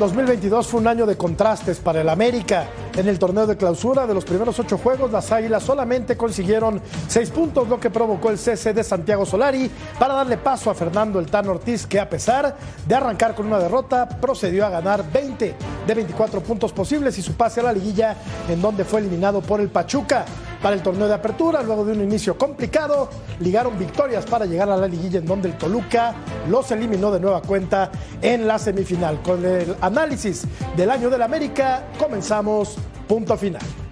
2022 fue un año de contrastes para el América. En el torneo de clausura de los primeros ocho juegos, las Águilas solamente consiguieron seis puntos, lo que provocó el cese de Santiago Solari para darle paso a Fernando El Tano Ortiz, que a pesar de arrancar con una derrota, procedió a ganar 20 de 24 puntos posibles y su pase a la liguilla, en donde fue eliminado por el Pachuca. Para el torneo de apertura, luego de un inicio complicado, ligaron victorias para llegar a la liguilla, en donde el Toluca los eliminó de nueva cuenta en la semifinal. Con el análisis del año del América, comenzamos punto final.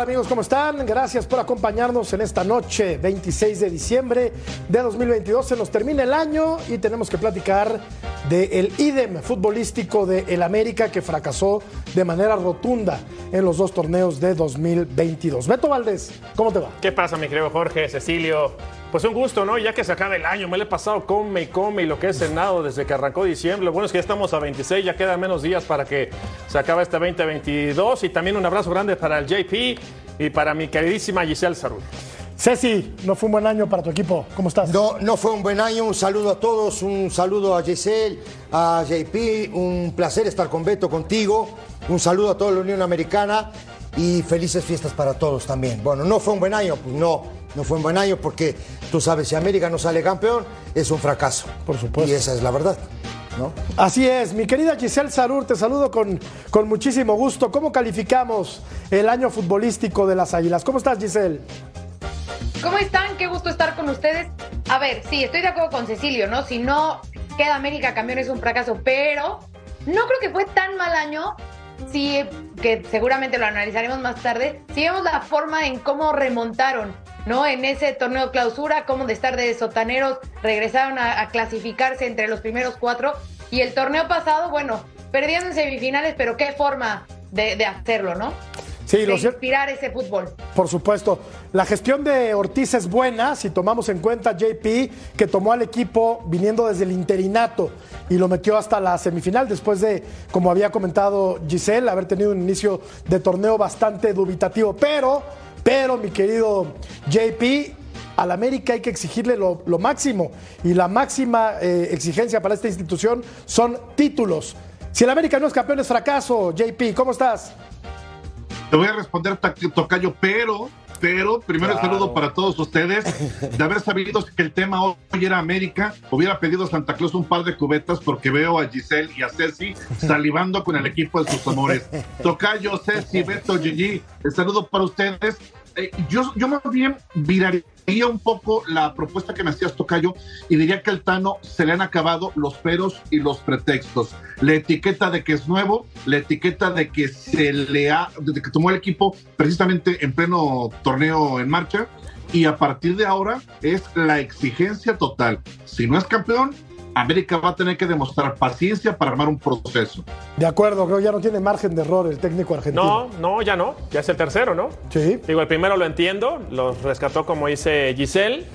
Amigos? ¿Cómo están? Gracias por acompañarnos en esta noche, 26 de diciembre de 2022. Se nos termina el año y tenemos que platicar del idem futbolístico de el América que fracasó de manera rotunda en los dos torneos de 2022. Beto Valdés, ¿cómo te va? ¿Qué pasa, mi querido Jorge, Cecilio? Pues un gusto, ¿no? Ya que se acaba el año, me lo he pasado come y come y lo que he cenado desde que arrancó diciembre. Lo bueno es que ya estamos a 26, ya quedan menos días para que se acabe este 2022. Y también un abrazo grande para el JP y para mi queridísima Giselle Sarul. Ceci, no fue un buen año para tu equipo. ¿Cómo estás? No, no fue un buen año. Un saludo a todos, un saludo a Giselle, a JP. Un placer estar con Beto, contigo. Un saludo a toda la Unión Americana y felices fiestas para todos también. Bueno, no fue un buen año, pues no, no fue un buen año porque tú sabes, si América no sale campeón, es un fracaso. Por supuesto. Y esa es la verdad. ¿no? Así es, mi querida Giselle Sarur, te saludo con, con muchísimo gusto. ¿Cómo calificamos el año futbolístico de las Águilas? ¿Cómo estás, Giselle? ¿Cómo están? Qué gusto estar con ustedes. A ver, sí, estoy de acuerdo con Cecilio, ¿no? Si no queda América campeón es un fracaso, pero no creo que fue tan mal año. Sí, que seguramente lo analizaremos más tarde. Si vemos la forma en cómo remontaron, ¿no? En ese torneo clausura, cómo de estar de sotaneros regresaron a, clasificarse entre los primeros cuatro. Y el torneo pasado, bueno, perdieron en semifinales, pero qué forma de, de hacerlo, ¿no? Sí, de lo cier- inspirar ese fútbol. Por supuesto. La gestión de Ortiz es buena si tomamos en cuenta JP que tomó al equipo viniendo desde el interinato y lo metió hasta la semifinal después de, como había comentado Giselle, haber tenido un inicio de torneo bastante dubitativo. Pero, pero, mi querido JP, al América hay que exigirle lo, lo máximo y la máxima eh, exigencia para esta institución son títulos. Si el América no es campeón es fracaso, JP, ¿cómo estás? Te voy a responder, Tocayo, pero, pero, primero el saludo para todos ustedes. De haber sabido que el tema hoy era América, hubiera pedido a Santa Claus un par de cubetas porque veo a Giselle y a Ceci salivando con el equipo de sus amores. Tocayo, Ceci, Beto, Gigi, el saludo para ustedes. Eh, yo, yo más bien viraría un poco la propuesta que me hacías, Tocayo, y diría que al Tano se le han acabado los peros y los pretextos. La etiqueta de que es nuevo, la etiqueta de que se le ha, de que tomó el equipo precisamente en pleno torneo en marcha, y a partir de ahora es la exigencia total. Si no es campeón, América va a tener que demostrar paciencia para armar un proceso. De acuerdo, creo que ya no tiene margen de error el técnico argentino. No, no, ya no. Ya es el tercero, ¿no? Sí. Digo, el primero lo entiendo, los rescató como dice Giselle.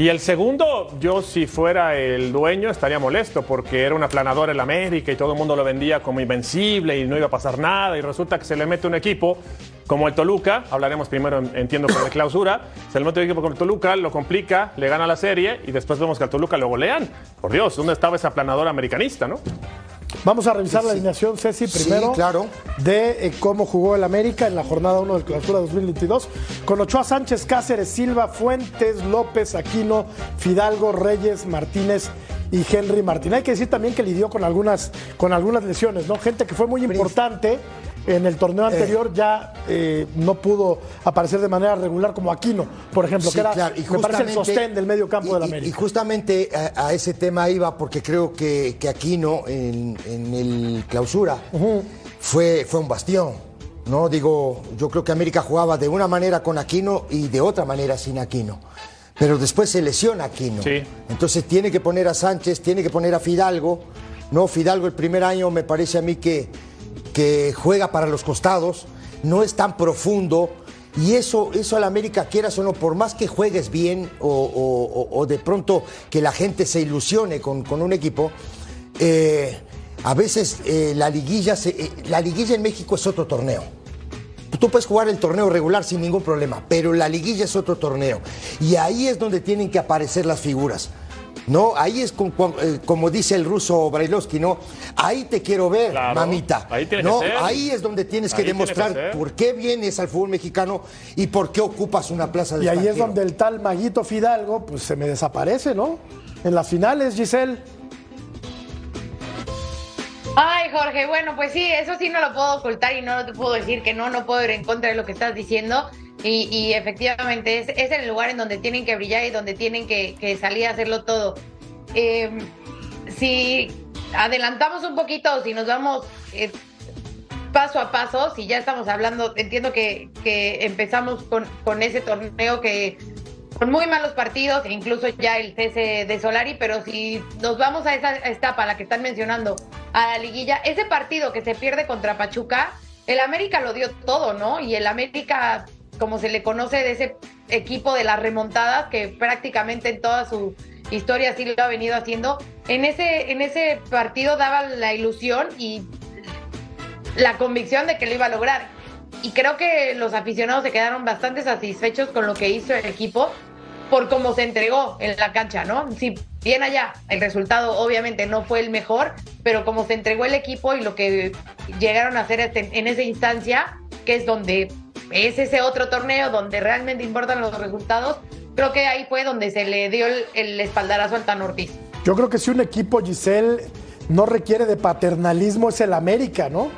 Y el segundo, yo si fuera el dueño estaría molesto porque era una planadora en la América y todo el mundo lo vendía como invencible y no iba a pasar nada y resulta que se le mete un equipo como el Toluca, hablaremos primero, entiendo, por la clausura, se le mete un equipo como el Toluca, lo complica, le gana la serie y después vemos que al Toluca lo golean. Por Dios, ¿dónde estaba esa planadora americanista, no? Vamos a revisar la alineación, Ceci, primero. claro. De eh, cómo jugó el América en la jornada 1 del Clausura 2022. Con Ochoa Sánchez, Cáceres, Silva, Fuentes, López, Aquino, Fidalgo, Reyes, Martínez y Henry Martín. Hay que decir también que lidió con algunas, con algunas lesiones, ¿no? Gente que fue muy importante en el torneo anterior ya eh, no pudo aparecer de manera regular como Aquino, por ejemplo, Sí, que era claro, y me parece el sostén del medio campo y- del y- América. Y justamente a, a ese tema iba porque creo que, que Aquino en, en el clausura fue, fue un bastión. ¿no? Digo, yo creo que América jugaba de una manera con Aquino y de otra manera sin Aquino. Pero después se lesiona Aquino. Sí. Entonces tiene que poner a Sánchez, tiene que poner a Fidalgo. No, Fidalgo el primer año me parece a mí que, que juega para los costados, no es tan profundo. Y eso, eso al América, quieras o no, por más que juegues bien o, de pronto que la gente se ilusione con, con un equipo, eh, a veces eh, la, liguilla se- eh, la liguilla en México es otro torneo. Tú puedes jugar el torneo regular sin ningún problema, pero la liguilla es otro torneo. Y ahí es donde tienen que aparecer las figuras. ¿No? Ahí es con- con- eh, como dice el ruso Brailovsky, ¿no? Ahí te quiero ver, Claro, mamita. ahí tiene que ¿no? ser. Ahí es donde tienes que Ahí que demostrar por qué vienes al fútbol mexicano y por qué ocupas una plaza de Y ahí es donde el tal Maguito Fidalgo, pues se me desaparece, ¿no? En las finales, Giselle. Ay, Jorge, bueno, pues sí, eso sí no lo puedo ocultar y no te puedo decir que no, no puedo ir en contra de lo que estás diciendo. Y, efectivamente es, es el lugar en donde tienen que brillar y donde tienen que, salir a hacerlo todo. Eh, si adelantamos un poquito, si nos vamos eh, paso a paso, si ya estamos hablando, entiendo que, que empezamos con, con ese torneo que con muy malos partidos, e incluso ya el cese de Solari, pero si nos vamos a esa etapa, la que están mencionando, a la liguilla, ese partido que se pierde contra Pachuca, el América lo dio todo, ¿no? Y el América, como se le conoce de ese equipo de las remontadas, que prácticamente en toda su historia sí lo ha venido haciendo, en ese, en ese partido daba la ilusión y la convicción de que lo iba a lograr. Y creo que los aficionados se quedaron bastante satisfechos con lo que hizo el equipo por cómo se entregó en la cancha, ¿no? Si bien allá el resultado obviamente no fue el mejor, pero como se entregó el equipo y lo que llegaron a hacer en esa instancia, que es donde es ese otro torneo donde realmente importan los resultados, creo que ahí fue donde se le dio el, espaldarazo al Tan Ortiz. Yo creo que si un equipo, Giselle, no requiere de paternalismo, es el América, ¿no?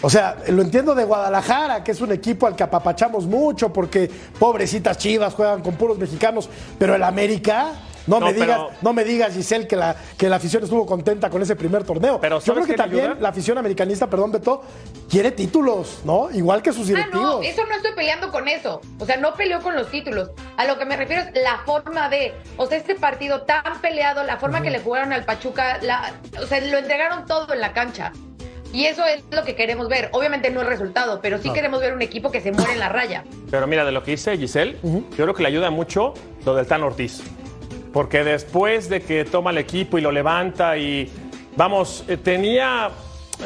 O sea, lo entiendo de Guadalajara, que es un equipo al que apapachamos mucho porque pobrecitas chivas juegan con puros mexicanos, pero el América, no, No, me, pero- digas, no me digas, Giselle, que la, que la afición estuvo contenta con ese primer torneo. Pero Yo ¿sabes creo que también ayuda? la afición americanista, perdón, Beto, quiere títulos, ¿no? Igual que sus Ah, directivos. no, eso no estoy peleando con eso. O sea, no peleó con los títulos. A lo que me refiero es la forma de, o sea, este partido tan peleado, la forma que le jugaron al Pachuca, la, o sea, lo entregaron todo en la cancha. Y eso es lo que queremos ver. Obviamente no el resultado, pero sí queremos ver un equipo que se muere en la raya. Pero mira, de lo que dice Giselle, yo creo que le ayuda mucho lo del Tan Ortiz. Porque después de que toma el equipo y lo levanta y, vamos, eh, tenía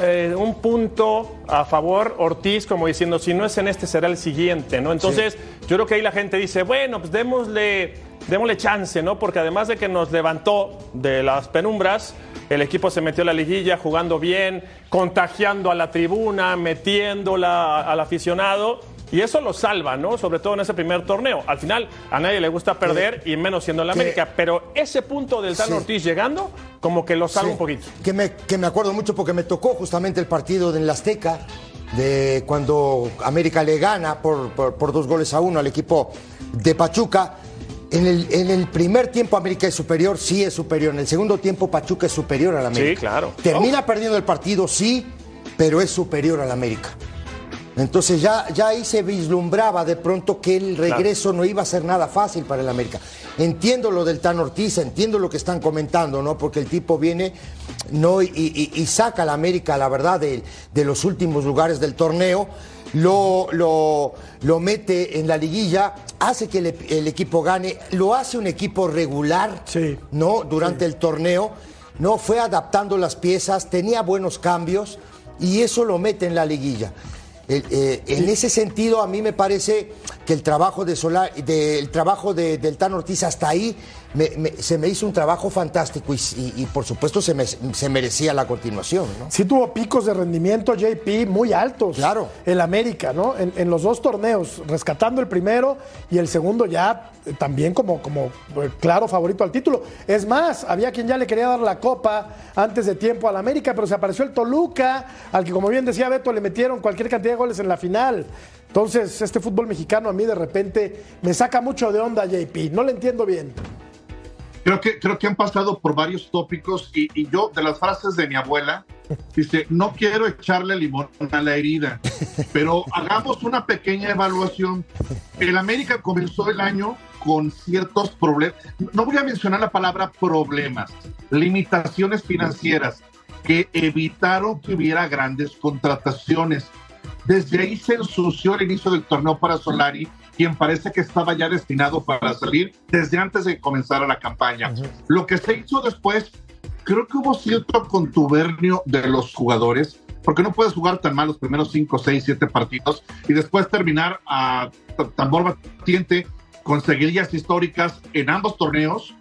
eh, un punto a favor Ortiz, como diciendo, si no es en este, será el siguiente, ¿no? Entonces, yo creo que ahí la gente dice, bueno, pues démosle, démosle chance, ¿no? Porque además de que nos levantó de las penumbras, el equipo se metió a la liguilla jugando bien, contagiando a la tribuna, metiéndola al aficionado. Y eso lo salva, ¿no? Sobre todo en ese primer torneo. Al final, a nadie le gusta perder y menos siendo el que- América. Pero ese punto del Tan Sí. Ortiz llegando, como que lo salva Sí, un poquito. Que me, que me acuerdo mucho porque me tocó justamente el partido en la Azteca, de cuando América le gana por, por- por dos goles a uno al equipo de Pachuca. En el, en el primer tiempo América es superior, sí es superior. En el segundo tiempo Pachuca es superior al América. Sí, claro. Termina perdiendo el partido, sí, pero es superior al América. Entonces ya, ya ahí se vislumbraba de pronto que el regreso no iba a ser nada fácil para el América. Entiendo lo del Tan Ortiz, entiendo lo que están comentando, ¿no? Porque el tipo viene no, y, y- y saca a la América, la verdad, de, de los últimos lugares del torneo, lo, lo, lo mete en la liguilla, hace que el, equipo gane, lo hace un equipo regular, Sí. ¿no? Durante el torneo, ¿no? Fue adaptando las piezas, tenía buenos cambios y eso lo mete en la liguilla. Eh, en ese sentido, a mí me parece que el trabajo de Solar, de- el trabajo de, del Tan Ortiz hasta ahí me- me- se me hizo un trabajo fantástico y, y- y, por supuesto se, me- se merecía la continuación, ¿no? Sí tuvo picos de rendimiento JP muy altos. Claro. El América, ¿no? En, en los dos torneos, rescatando el primero y el segundo ya eh, también como, como eh, claro favorito al título. Es más, había quien ya le quería dar la copa antes de tiempo al América, pero se apareció el Toluca, al que como bien decía Beto, le metieron cualquier cantidad de goles en la final. Entonces, este fútbol mexicano a mí de repente me saca mucho de onda, JP. No le entiendo bien. Creo que, creo que han pasado por varios tópicos y, y yo, de las frases de mi abuela, dice, no quiero echarle limón a la herida, pero hagamos una pequeña evaluación. El América comenzó el año con ciertos problemas, no voy a mencionar la palabra problemas, limitaciones financieras que evitaron que hubiera grandes contrataciones. Desde ahí se ensució el inicio del torneo para Solari, quien parece que estaba ya destinado para salir desde antes de comenzar la campaña. Lo que se hizo después, creo que hubo cierto contubernio de los jugadores, porque no puedes jugar tan mal los primeros 5, 6, 7 partidos y después terminar a tambor batiente con seguidillas históricas en ambos torneos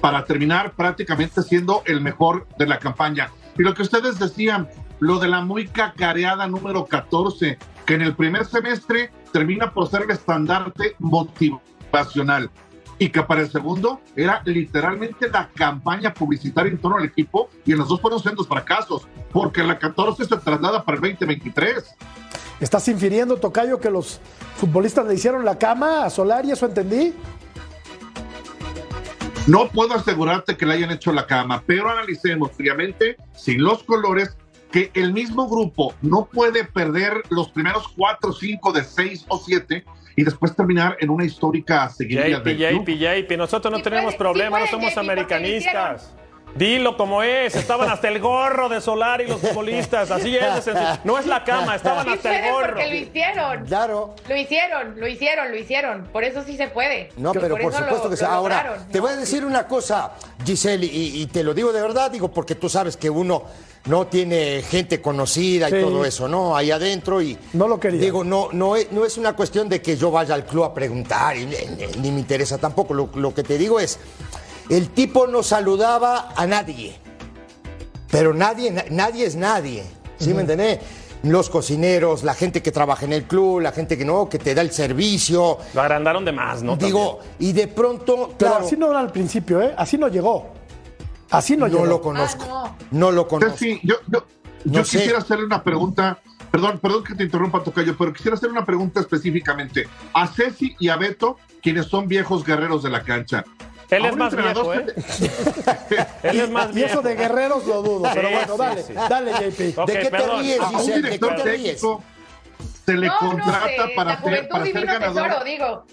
para terminar prácticamente siendo el mejor de la campaña. Y lo que ustedes decían, lo de la muy cacareada número 14, que en el primer semestre termina por ser el estandarte motivacional y que para el segundo era literalmente la campaña publicitaria en torno al equipo y en los dos fueron sendos fracasos, porque la 14 se traslada para el 2023. ¿Estás infiriendo, Tocayo, que los futbolistas le hicieron la cama a Solari? ¿Eso entendí? No puedo asegurarte que le hayan hecho la cama, pero analicemos fríamente, sin los colores, que el mismo grupo no puede perder los primeros cuatro, cinco de seis o siete y después terminar en una histórica seguidilla JP, del club. JP, JP, nosotros no tenemos puede- problema, sí no puede, somos JP, americanistas. Dilo como es, estaban hasta el gorro de Solar y los futbolistas, así es, no es la cama, estaban Sí hasta el puede gorro. porque lo hicieron. Claro. Lo hicieron, lo hicieron, lo hicieron. Por eso sí se puede. No, pero por eso supuesto lo- que sí. Ahora, lograron, te voy a decir una cosa, Giselle, y, y te lo digo de verdad, digo, porque tú sabes que uno no tiene gente conocida y todo eso, ¿no? Ahí adentro y... No lo quería. Digo, no, no, es, no es una cuestión de que yo vaya al club a preguntar, y, ni, me interesa tampoco. Lo, lo que te digo es, el tipo no saludaba a nadie, pero nadie, na- nadie es nadie, ¿sí me entendés? Los cocineros, la gente que trabaja en el club, la gente que no, que te da el servicio. Lo agrandaron de más, ¿no? Digo, y de pronto, Pero claro, así no era al principio, ¿eh? Así no llegó. Así no, no, llegó. lo conozco. Ah, no. lo conozco. Ceci, yo, yo, No yo quisiera hacerle una pregunta, perdón, perdón que te interrumpa, Tocayo, pero quisiera hacer una pregunta específicamente a Ceci y a Beto, quienes son viejos guerreros de la cancha. Él es más viejo, ¿eh? Él es más Y eso viejo. de guerreros lo dudo, pero bueno, sí, dale, sí. dale, JP. ¿De qué perdón. te ríes, A un Giselle? ¿De qué director te ríes? técnico se le No, no, contrata para, la ser, para ser divino ganador. tesoro, digo.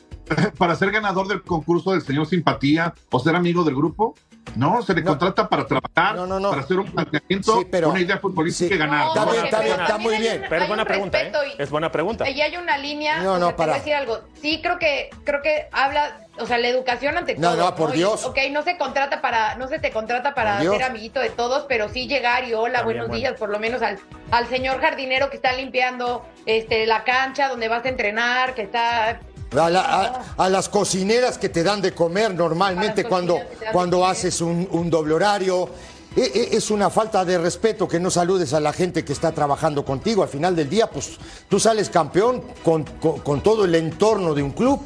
para ser ganador del concurso del señor Simpatía o ser amigo del grupo. No, se le contrata para trabajar, No, no, no. para hacer un planteamiento, Sí, pero- una idea futbolística sí. y ganar. Está No, bien, está pero bien, está también muy bien. Pero es buena un pregunta, ¿eh? y- Es buena pregunta. Ahí hay una línea. No, o no, sea, te para. voy a decir algo. Sí, creo que, creo que habla, o sea, la educación ante No, todo. no, por Y, Dios. ok, no se contrata para, no se te contrata para Por Dios. ser amiguito de todos, pero sí llegar y hola, También, buenos bueno. días, por lo menos al, al señor jardinero que está limpiando este la cancha donde vas a entrenar, que está A, la- a- a las cocineras que te dan de comer normalmente cuando, cuando haces un, un doble horario. E- e- Es una falta de respeto que no saludes a la gente que está trabajando contigo. Al final del día, pues tú sales campeón con, con- con todo el entorno de un club,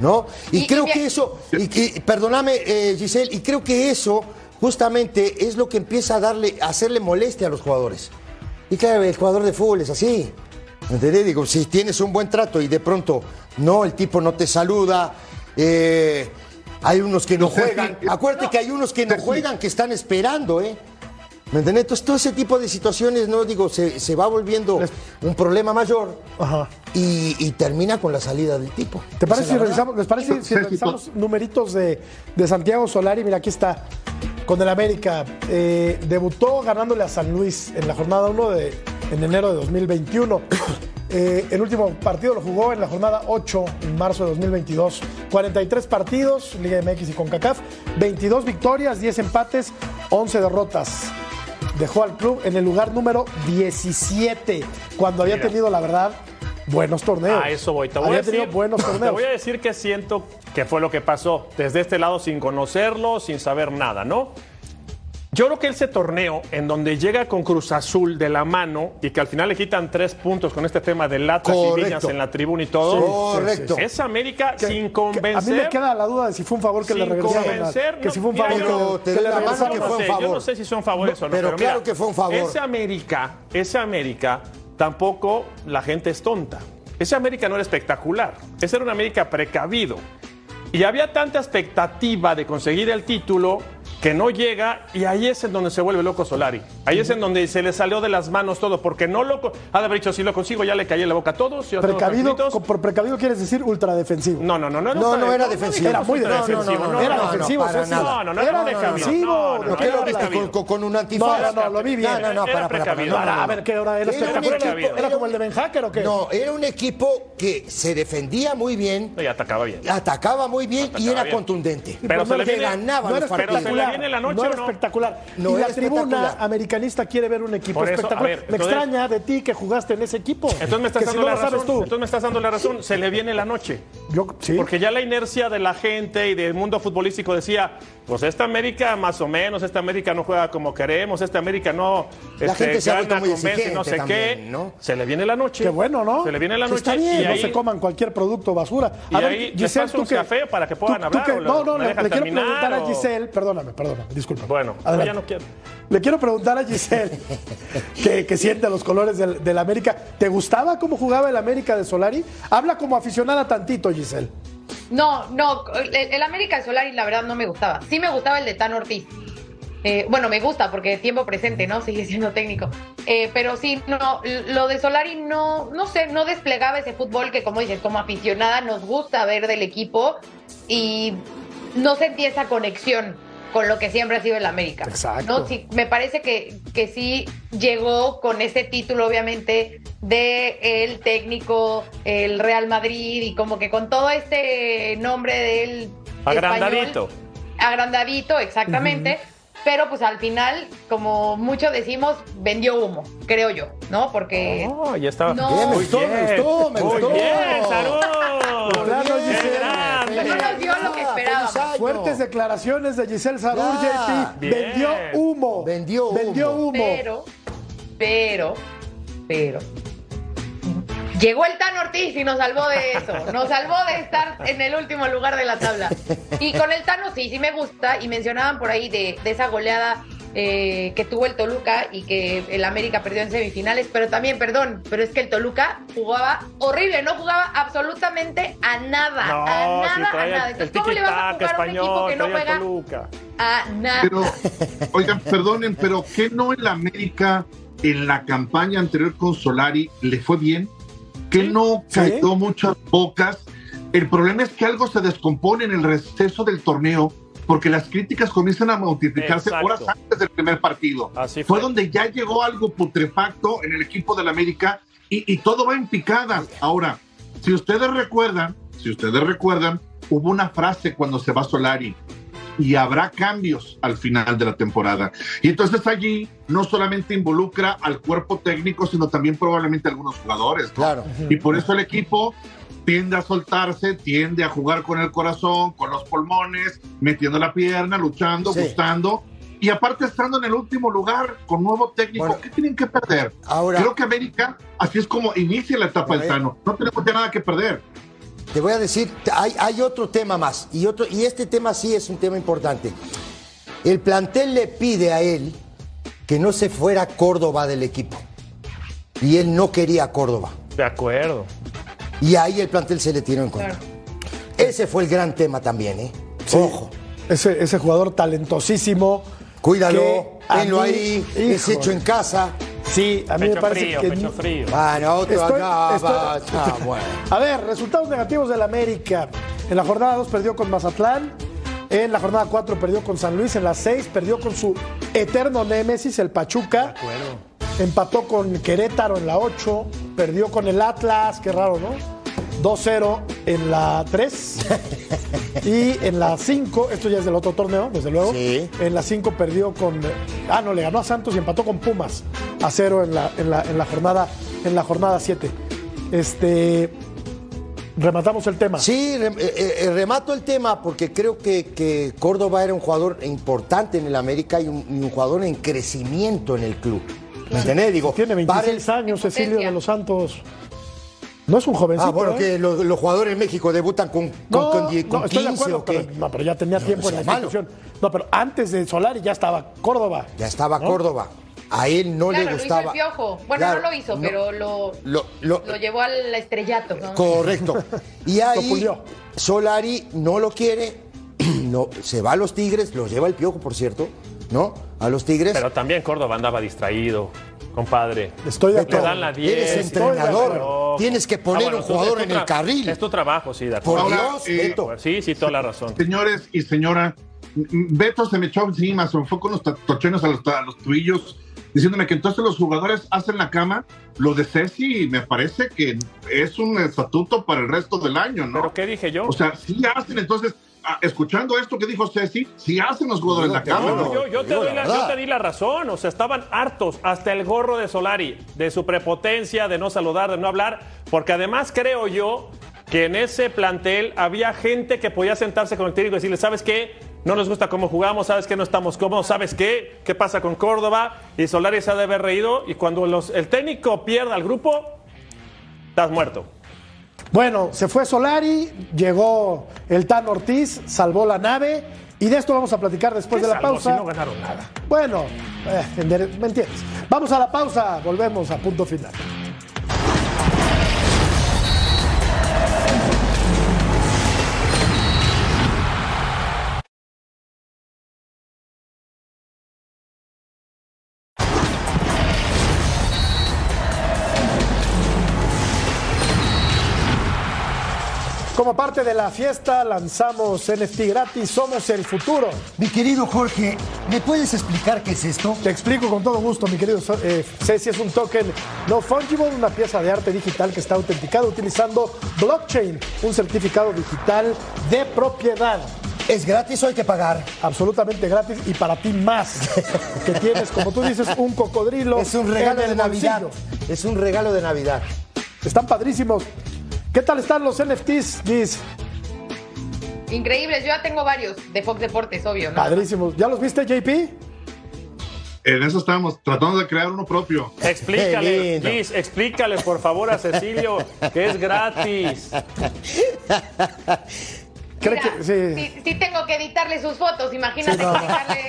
¿no? Y, Y- creo y- que eso, y, que- perdóname, eh, Giselle, y creo que eso justamente es lo que empieza a darle, a hacerle molestia a los jugadores. Y claro, el jugador de fútbol es así. ¿Entendés? Digo, si tienes un buen trato y de pronto no, el tipo no te saluda, eh, hay unos que no juegan. Acuérdate que hay unos que no juegan, que están esperando, ¿eh? ¿Me entendés? Entonces, todo ese tipo de situaciones, no digo, se, se va volviendo un problema mayor Ajá. y, y termina con la salida del tipo. ¿Te parece si revisamos, ¿Les parece si revisamos numeritos de, de Santiago Solari? Mira, aquí está, con el América. Eh, debutó ganándole a San Luis en la jornada 1 de, en enero de 2021. Eh, el último partido lo jugó en la jornada 8 en marzo de 2022. 43 partidos, Liga MX y CONCACAF, 22 victorias, 10 empates, 11 derrotas. Dejó al club en el lugar número 17, cuando había Mira. tenido, la verdad, buenos torneos. A eso voy. Te voy había a decir, tenido buenos torneos. Te voy a decir que siento que fue lo que pasó desde este lado sin conocerlo, sin saber nada, ¿no? Yo creo que ese torneo en donde llega con Cruz Azul de la mano y que al final le quitan tres puntos con este tema de latas y viñas en la tribuna y todo. Sí, Correcto. Es América Que- sin que convencer. a mí me queda la duda de si fue un favor que le sin regresaron. a- convencer, que si no, fue un mira, favor yo- que, te que doy le regresaron. que yo fue no un sé, favor. Yo no sé si son favores o no. pero Pero, claro mira, que fue un favor. Ese América, ese América, tampoco la gente es tonta. Ese América no era espectacular. Ese era un América precavido. Y había tanta expectativa de conseguir el título que no llega y ahí es en donde se vuelve loco Solari. Ahí es en donde se le salió de las manos todo, porque no lo... Ha de haber dicho, si lo consigo ya le caí en la boca a todos. y a todos los Precavido, tranquilitos". co- por precavido quieres decir ultradefensivo. No, no, no, no. No, no era defensivo. Era muy defensivo. no, era defensivo. No, no, no, era defensivo. No, no, Lo no, que ¿Qué era lo viste precavido. con, un antifaz? No, no, lo vi bien. No, no, para, para, para. precavido. no, no, no. A ver, ¿qué era? ¿Era equipo- ¿Era como el de Ben Hacker o qué? No, era un equipo que se defendía muy bien, No, y atacaba bien. atacaba muy bien y era contundente. Pero se le ganaba los partidos. Viene la noche, no era ¿o no? espectacular. No y la tribuna espectacular. americanista quiere ver un equipo eso, espectacular. a ver, me entonces- extraña de ti que jugaste en ese equipo. Entonces me estás que dando si no la razón. tú. Entonces me estás dando la razón. Se le viene la noche. Yo, sí. Porque ya la inercia de la gente y del mundo futbolístico decía, pues esta América más o menos, esta América no juega como queremos, esta América no La este, gente se gana, convence, no sé qué. ¿no? Se le viene la noche. Qué bueno, ¿no? Se le viene la noche. Está bien, y no ahí- se coman cualquier producto basura. Y ahí les paso un café para que puedan hablar, que- o lo- no, no, le, le quiero terminar, preguntar a Giselle, perdóname, perdóname, disculpa. Bueno, Adelante. ya no quiero. Le quiero preguntar a Giselle, que, que siente los colores del, del América. ¿Te gustaba cómo jugaba el América de Solari? Habla como aficionada tantito, Giselle. No, no, el, el América de Solari la verdad no me gustaba. Sí me gustaba el de Tan Ortiz. Eh, bueno, me gusta porque tiempo presente, ¿no? Sigue siendo técnico. Eh, pero sí, no, lo de Solari no, no sé, no desplegaba ese fútbol que, como dices, como aficionada nos gusta ver del equipo y no sentí esa conexión con lo que siempre ha sido el América. Exacto. ¿no? Sí, me parece que, que sí llegó con ese título, obviamente, de el técnico, el Real Madrid y como que con todo este nombre del Agrandadito. español, agrandadito, exactamente. Pero pues al final, como mucho decimos, vendió humo, creo yo, ¿no? Porque Oh, ya estaba. No. Bien, me Muy gustó, me bien. gustó, me Muy gustó. bien, Sarún. Claro, Qué Giselle. grande. No nos dio lo que Feliz esperábamos. Fuertes declaraciones de Giselle Sarur. JP. Bien. Vendió humo. Vendió humo. Vendió humo. pero, pero, pero. Llegó el Tan Ortiz y nos salvó de eso. Nos salvó de estar en el último lugar de la tabla. Y con el Tano sí, sí me gusta. Y mencionaban por ahí de, de esa goleada eh, que tuvo el Toluca y que el América perdió en semifinales. Pero también, perdón, pero es que el Toluca jugaba horrible. No jugaba absolutamente a nada. No, a nada, si a nada. el, el Entonces, ¿cómo le vas a jugar a un equipo que no el juega Toluca. a nada? Pero, oigan, perdonen, pero ¿qué no en la América en la campaña anterior con Solari le fue bien? ¿Que no cayó muchas bocas? El problema es que algo se descompone en el receso del torneo porque las críticas comienzan a multiplicarse Exacto. horas antes del primer partido. Así fue fue. donde ya llegó algo putrefacto en el equipo del América y, y todo va en picada. Ahora, si ustedes recuerdan, si ustedes recuerdan, hubo una frase cuando se va Solari y habrá cambios al final de la temporada. Y entonces allí no solamente involucra al cuerpo técnico, sino también probablemente algunos jugadores. ¿no? Claro. Y por eso el equipo tiende a soltarse, tiende a jugar con el corazón, con los pulmones, metiendo la pierna, luchando, Sí. gustando. Y aparte estando en el último lugar con nuevo técnico, Bueno. ¿qué tienen que perder? Ahora- Creo que América, así es como inicia la etapa A del. Tano. No tenemos ya nada que perder. Te voy a decir, hay, hay otro tema más, y, otro, y este tema sí es un tema importante. El plantel le pide a él que no se fuera Córdoba del equipo. Y él no quería a Córdoba. De acuerdo. Y ahí el plantel se le tiró en contra. Ese fue el gran tema también, ¿eh? Ojo. Ese, ese jugador talentosísimo, Cuídalo, tenlo ahí, es hecho en casa. Sí, a mí me Pecho parece frío, que. pecho frío. Bueno, otro Estoy- no, estoy- va, bueno. A ver, resultados negativos del América. En la jornada 2 perdió con Mazatlán. En la jornada 4 perdió con San Luis. En la 6 perdió con su eterno némesis, el Pachuca. Empató con Querétaro en la 8. Perdió con el Atlas, qué raro, ¿no? 2-0 en la 3. y en la 5, esto ya es del otro torneo, desde luego. Sí. En la 5 perdió con. Ah, no, le ganó a Santos y empató con Pumas a 0 en la, en la, en la jornada en la jornada 7. Este. Rematamos el tema. Sí, re- eh, eh, remato el tema porque creo que, que Córdoba era un jugador importante en el América y un, y un jugador en crecimiento en el club. ¿Me entendés? Digo, Tiene 26 para años, Cecilio de los Santos. No es un jovencito. Ah, bueno, ¿eh? que los, los jugadores en México debutan con, con, No, con no, con de 15 acuerdo, o qué. pero, no, pero ya tenía tiempo en la institución. No, pero antes de Solari ya estaba Córdoba. Ya estaba ¿no? Córdoba. A él no Claro, le lo gustaba. hizo el piojo. Bueno, Claro, no lo hizo, no. pero lo, Lo- lo- lo llevó al estrellato. ¿no? Correcto. Y ahí. Solari no lo quiere, no, se va a los Tigres, lo lleva el piojo, por cierto, ¿no? A los Tigres. Pero también Córdoba andaba distraído, compadre. Estoy de acuerdo. dan la 10. Eres entrenador. Tienes que poner Ah, bueno, un jugador en el carril. Es tu trabajo, sí, de Por acuerdo. Ahora, Dios, eh, Beto. Sí, sí, toda la razón. Señores y señora, Beto se me echó encima, se me fue con los to- tochenos a los, a los tubillos, diciéndome que entonces los jugadores hacen la cama. Lo de Ceci me parece que es un estatuto para el resto del año, ¿no? ¿Pero qué dije yo? O sea, sí hacen, entonces, escuchando esto que dijo Ceci, sí hacen los jugadores la cama, No, ¿no? yo, yo te doy la yo te di la razón. O sea, estaban hartos hasta el gorro de Solari, de su prepotencia, de no saludar, de no hablar. Porque además creo yo que en ese plantel había gente que podía sentarse con el técnico y decirle, ¿sabes qué? No nos gusta cómo jugamos, ¿sabes qué? No estamos cómodos, ¿sabes qué? ¿Qué pasa con Córdoba? Y Solari se ha de haber reído. Y cuando los- el técnico pierda al grupo, estás muerto. Bueno, se fue Solari, llegó el Tan Ortiz, salvó la nave. Y de esto vamos a platicar después de la Salvo pausa. si no ganaron nada. Bueno, eh, ¿me entiendes? Vamos a la pausa, volvemos a punto final. Como parte de la fiesta, lanzamos NFT gratis, somos el futuro. Mi querido Jorge, ¿me puedes explicar qué es esto? Te explico con todo gusto, mi querido eh, Ceci. Es un token no fungible, una pieza de arte digital que está autenticada utilizando blockchain, un certificado digital de propiedad. ¿Es gratis o hay que pagar? Absolutamente gratis y para ti más. que tienes, como tú dices, un cocodrilo. Es un regalo de Navidad. Es un regalo de Navidad. Están padrísimos. ¿Qué tal están los NFTs, Giz? Increíbles, yo ya tengo varios de Fox Deportes, obvio, ¿no? Padrísimos. ¿Ya los viste, JP? En eso estábamos tratando de crear uno propio. Explícale. Gis, explícale por favor a Cecilio que es gratis. ¿Cree Mira, que, sí. sí, sí tengo que editarle sus fotos, imagínate Sí, no. explicarle.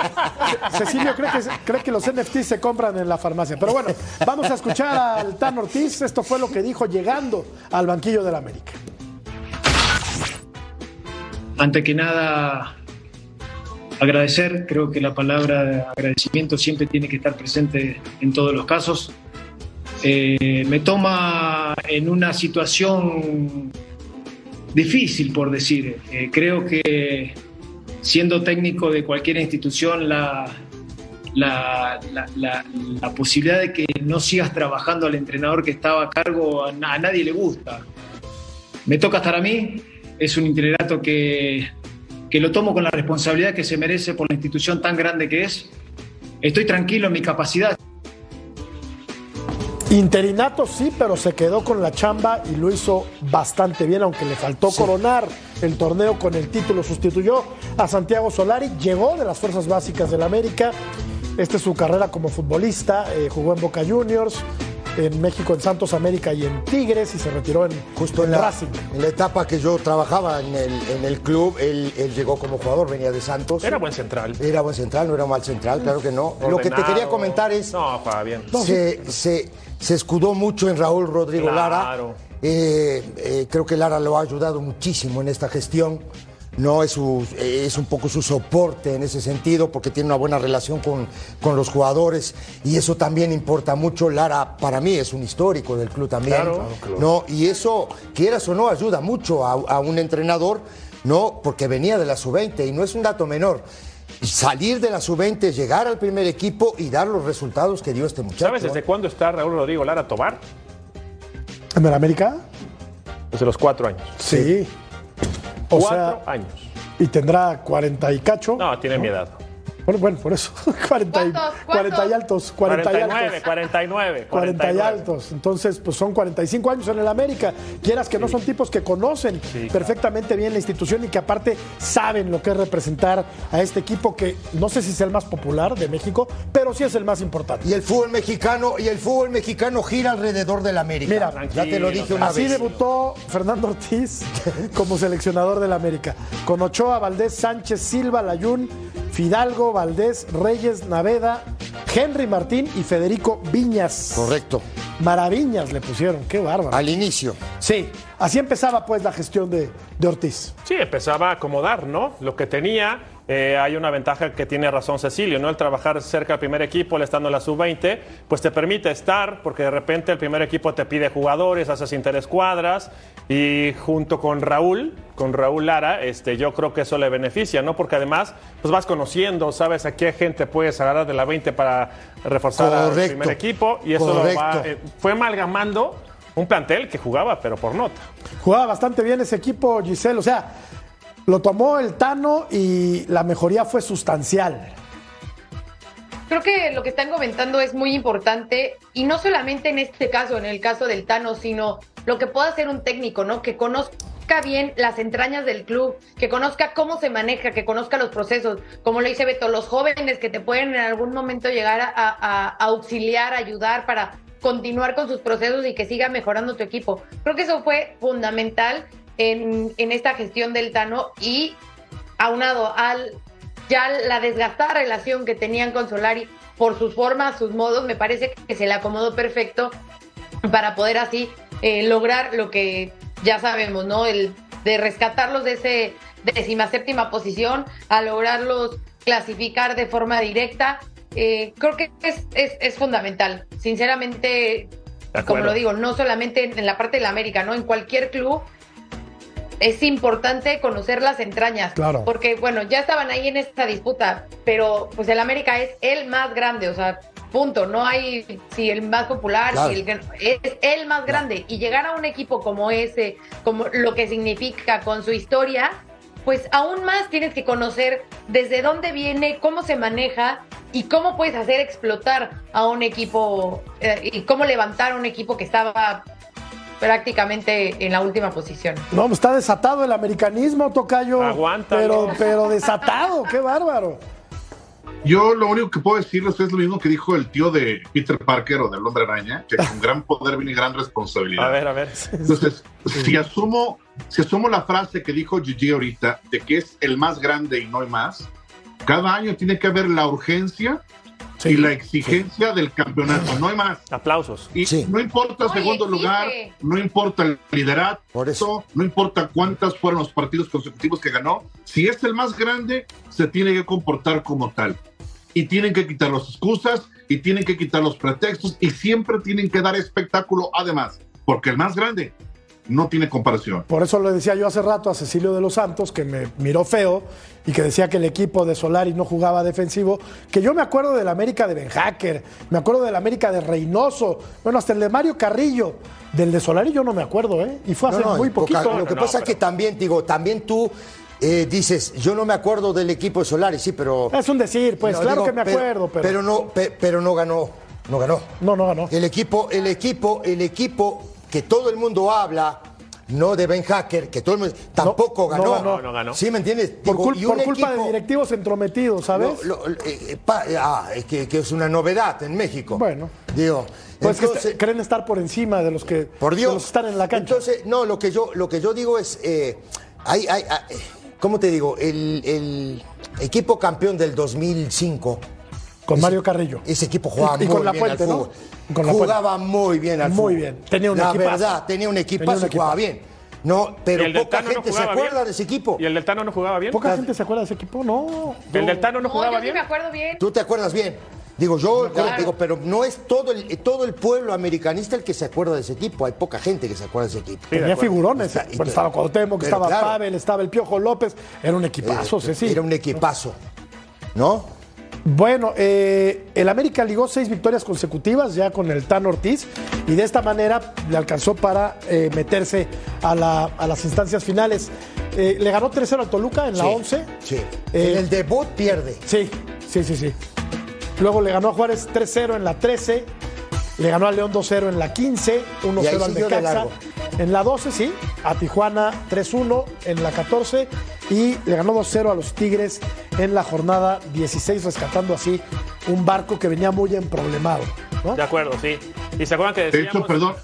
Cecilio cree que, cree que los NFTs se compran en la farmacia. Pero bueno, vamos a escuchar al Tan Ortiz. Esto fue lo que dijo llegando al banquillo del América. Ante que nada, agradecer. Creo que la palabra de agradecimiento siempre tiene que estar presente en todos los casos. Eh, me toma en una situación difícil, por decir. Eh, creo que siendo técnico de cualquier institución, la, la, la- la- posibilidad de que no sigas trabajando al entrenador que estaba a cargo a, a nadie le gusta. Me toca estar a mí, es un itinerato que, que lo tomo con la responsabilidad que se merece por la institución tan grande que es. Estoy tranquilo en mi capacidad. Interinato sí, pero se quedó con la chamba y lo hizo bastante bien, aunque le faltó coronar el torneo con el título. Sustituyó a Santiago Solari, llegó de las fuerzas básicas del América. Esta es su carrera como futbolista. eh, jugó en Boca Juniors, en México, en Santos América y en Tigres, y se retiró en, Justo en en la, Racing. en la etapa que yo trabajaba en el, en el club, él, él llegó como jugador, venía de Santos. Era buen central. Era buen central, no era mal central, claro que no. Lo que te quería comentar es, No, bien. se, se, se escudó mucho en Raúl Rodrigo Claro. Lara. Eh, eh, creo que Lara lo ha ayudado muchísimo en esta gestión. No es, su, es un poco su soporte en ese sentido, porque tiene una buena relación con, con los jugadores y eso también importa mucho. Lara, para mí, es un histórico del club también. ¿no? Y eso, quieras o no, ayuda mucho a, a un entrenador, ¿no? Porque venía de la sub-20 y no es un dato menor salir de la sub-20, llegar al primer equipo y dar los resultados que dio este muchacho. ¿Sabes desde cuándo está Raúl Rodrigo Lara Tobar? ¿En el América? Desde los cuatro años. Sí. O cuatro sea, años. y tendrá 40 y cacho. No, tiene mi edad. Bueno, bueno, por eso. 40 y, ¿Cuántos? 40 y altos. 40 y 49, altos. 49, 40 y 49. altos. Entonces, pues son 45 años en el América. Quieras que no son tipos que conocen perfectamente bien la institución y que aparte saben lo que es representar a este equipo que no sé si es el más popular de México, pero sí es el más importante. Y el fútbol mexicano, y el fútbol mexicano gira alrededor del América. Mira, ya te lo dije una Así vez. debutó Fernando Ortiz como seleccionador del América. Con Ochoa, Valdés, Sánchez, Silva, Layún, Fidalgo, Valdés, Reyes, Naveda, Henry Martín y Federico Viñas. Correcto. Maraviñas le pusieron, qué bárbaro. Al inicio. Sí, así empezaba pues la gestión de, de Ortiz. Sí, empezaba a acomodar, ¿no? Lo que tenía, eh, hay una ventaja que tiene razón Cecilio, ¿no? El trabajar cerca del primer equipo, el estando en la sub-20, pues te permite estar, porque de repente el primer equipo te pide jugadores, haces interescuadras, y junto con Raúl, con Raúl Lara, este, yo creo que eso le beneficia, ¿no? Porque además, pues vas conociendo, sabes a qué gente puedes agarrar de la 20 para reforzar al Correcto. primer equipo, y eso lo va, eh, fue amalgamando un plantel que jugaba, pero por nota. Jugaba bastante bien ese equipo, Giselle. O sea, lo tomó el Tano y la mejoría fue sustancial. Creo que lo que están comentando es muy importante y no solamente en este caso, en el caso del Tano, sino lo que pueda hacer un técnico, ¿no? Que conozca bien las entrañas del club, que conozca cómo se maneja, que conozca los procesos, como lo dice Beto, los jóvenes que te pueden en algún momento llegar a, a- a auxiliar, ayudar para continuar con sus procesos y que siga mejorando tu equipo. Creo que eso fue fundamental en, en esta gestión del Tano y aunado al ya la desgastada relación que tenían con Solari por sus formas, sus modos, me parece que se le acomodó perfecto para poder así eh, lograr lo que ya sabemos, ¿no? El de rescatarlos de ese décima séptima posición a lograrlos clasificar de forma directa. Eh, creo que es, es, es fundamental. Sinceramente, como lo digo, no solamente en, en la parte de la América, ¿no? En cualquier club es importante conocer las entrañas. Claro. Porque, bueno, ya estaban ahí en esta disputa, pero pues el América es el más grande, o sea, punto. No hay si el más popular, Claro. si el que- es el más grande. Y llegar a un equipo como ese, como lo que significa con su historia, pues aún más tienes que conocer desde dónde viene, cómo se maneja y cómo puedes hacer explotar a un equipo eh, y cómo levantar a un equipo que estaba prácticamente en la última posición. No, pues está desatado el americanismo, Tocayo. Aguántalo. Pero, pero desatado, qué bárbaro. Yo lo único que puedo decirles es lo mismo que dijo el tío de Peter Parker o del Hombre Araña, que con gran poder viene gran responsabilidad. A ver, a ver. Entonces, si asumo, si asumo la frase que dijo Gigi ahorita, de que es el más grande y no hay más, cada año tiene que haber la urgencia y la exigencia del campeonato, no hay más. Aplausos. Y Sí. no importa Oye, segundo lugar, no importa el liderato, Por eso. no importa cuántas fueron los partidos consecutivos que ganó, si es el más grande, se tiene que comportar como tal. Y tienen que quitar las excusas y tienen que quitar los pretextos y siempre tienen que dar espectáculo además, porque el más grande no tiene comparación. Por eso le decía yo hace rato a Cecilio de los Santos, que me miró feo y que decía que el equipo de Solari no jugaba defensivo, que yo me acuerdo del América de Ben Hacker, me acuerdo del América de Reynoso, bueno, hasta el de Mario Carrillo. Del de Solari yo no me acuerdo, ¿eh? Y fue hace No, no, muy poquito. Lo que no, pasa es pero- que también, digo, también tú eh, dices, yo no me acuerdo del equipo de Solari, sí, pero. Es un decir, pues No, claro digo, que me acuerdo, pero, no, pe- pero no ganó. No ganó. no, no ganó. El equipo, el equipo, el equipo que todo el mundo habla, no de Ben Hacker, que todo el mundo tampoco no ganó. No, no ganó. ¿Sí me entiendes? Por, Digo, cul- y por un culpa de directivos entrometidos, ¿sabes? lo- lo- eh, eh, pa- ah, es que, que es una novedad en México. Bueno. Digo, pues que entonces- est- creen estar por encima de los que, por de Dios. los que están en la cancha. Entonces, no, lo que yo, lo que yo digo es, eh, hay, hay- hay- ¿cómo te digo? El, el equipo campeón del 2005, con Mario Carrillo. ese equipo jugaba Y- y muy con La bien Puente, al ¿no? fútbol. Con La jugaba muy bien al Muy fútbol. bien. Tenía un La equipazo. verdad, tenía un equipazo y jugaba bien. No, pero ¿Y el del poca no gente se acuerda bien? de ese equipo. ¿Y el del Tano no jugaba bien? Poca gente se acuerda de ese equipo, no. ¿El del Tano no No, jugaba yo sí bien? me acuerdo bien. Tú te acuerdas bien. Digo, yo Claro. digo, pero no es todo el, todo el pueblo americanista el que se acuerda de ese equipo. Hay poca gente que se acuerda de ese equipo. Tenía figurones. Está- te- estaba Cuauhtémoc, pero estaba claro. Pavel, estaba el Piojo López. Era un equipazo, Eh, sí, sí. Era un equipazo. ¿No? Bueno, eh, el América ligó seis victorias consecutivas ya con el Tan Ortiz y de esta manera le alcanzó para eh, meterse a, la- a las instancias finales. Eh, le ganó 3-0 al Toluca en la Sí, 11. Sí. En el debut pierde. Sí, sí, sí, sí. Luego le ganó a Juárez 3-0 en la 13. Le ganó a León 2-0 en la 15, Y ahí 1-0 al de Necaxa. En la 12, sí. A Tijuana 3-1 en la 14. Y le ganó 2-0 a los Tigres en la jornada 16, rescatando así un barco que venía muy emproblemado. ¿no? De acuerdo, sí. Y se acuerdan que De decíamos... hecho, perdón,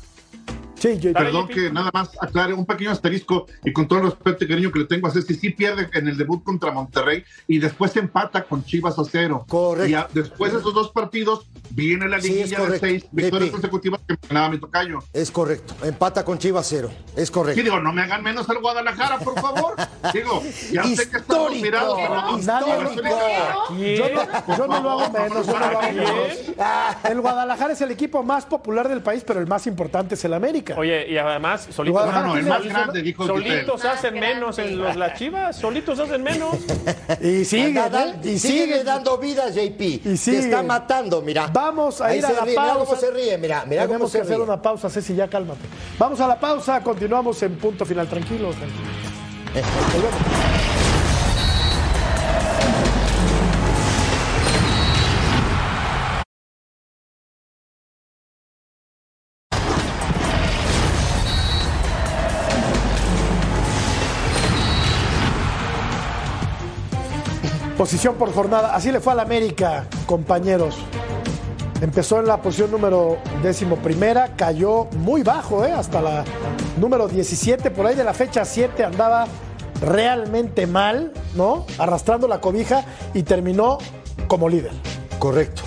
Sí, yo- perdón que nada más aclare un pequeño asterisco y con todo el respeto y cariño que le tengo a Ceci, sí pierde en el debut contra Monterrey y después empata con Chivas a cero. Correcto. Y a- después de esos dos partidos viene la Sí, liguilla de seis victorias consecutivas que ganaba mi tocayo. Es correcto. Empata con Chivas cero. Es Sí, correcto. digo, no me hagan menos al Guadalajara, por favor. digo, ya sé que estamos mirados, pero Nadie yo, no, yo no lo hago menos, yo no lo hago menos. El Guadalajara es el equipo más popular del país, pero el más importante es el América. Oye, y además, solitos, Guadalajara No, no, el tiene- más grande, dijo usted. solitos hacen menos en los, las chivas. Solitos hacen menos. Y sigue, Anda, ¿eh? y y sigue dando vida, JP. Y Te sigue. está matando, mira. Vamos a Ahí ir a se la ríe, pausa. Mira cómo se ríe, mira, mira cómo Tenemos que se hacer ríe. una pausa, Ceci, ya cálmate. Vamos a la pausa, continuamos en punto final. Tranquilos, tranquilos. Posición por jornada. Así le fue al América, compañeros. Empezó en la posición número décimo primera, cayó muy bajo, ¿eh? hasta la número 17, por ahí de la fecha 7 andaba realmente mal, ¿no? Arrastrando la cobija y terminó como líder. Correcto.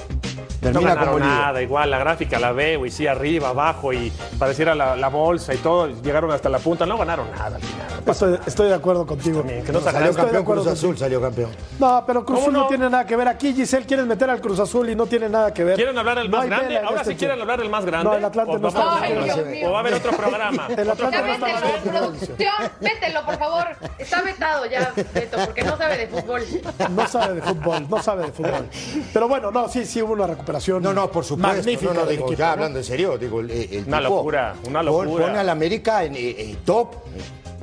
No como líder. nada, igual la gráfica la veo y sí, arriba, abajo y pareciera la, la bolsa y todo, llegaron hasta la punta, no ganaron nada al final. Estoy, estoy de acuerdo contigo. También, que no sacaron Salió de campeón acuerdo Cruz contigo. Azul, salió campeón. No, pero Cruz ¿Cómo Azul no? no? tiene nada que ver. Aquí Giselle quieren meter al Cruz Azul y no tiene nada que ver. ¿Quieren hablar del No más grande? Ahora este sí quieren hablar del más grande. No, el Atlante o, no está Ay, Dios mío. o va a haber otro programa. El Atlante no está mételo, por favor. Está vetado ya, Beto, porque no sabe de fútbol. No sabe de fútbol, no sabe de fútbol. Pero bueno, no, sí, sí hubo una recuperación. No, no, por supuesto. Magnífica no, no, del digo, equipo, ya ¿no? hablando en serio, digo, el, el Una tipo locura, una locura. Pone al América en, en- en top.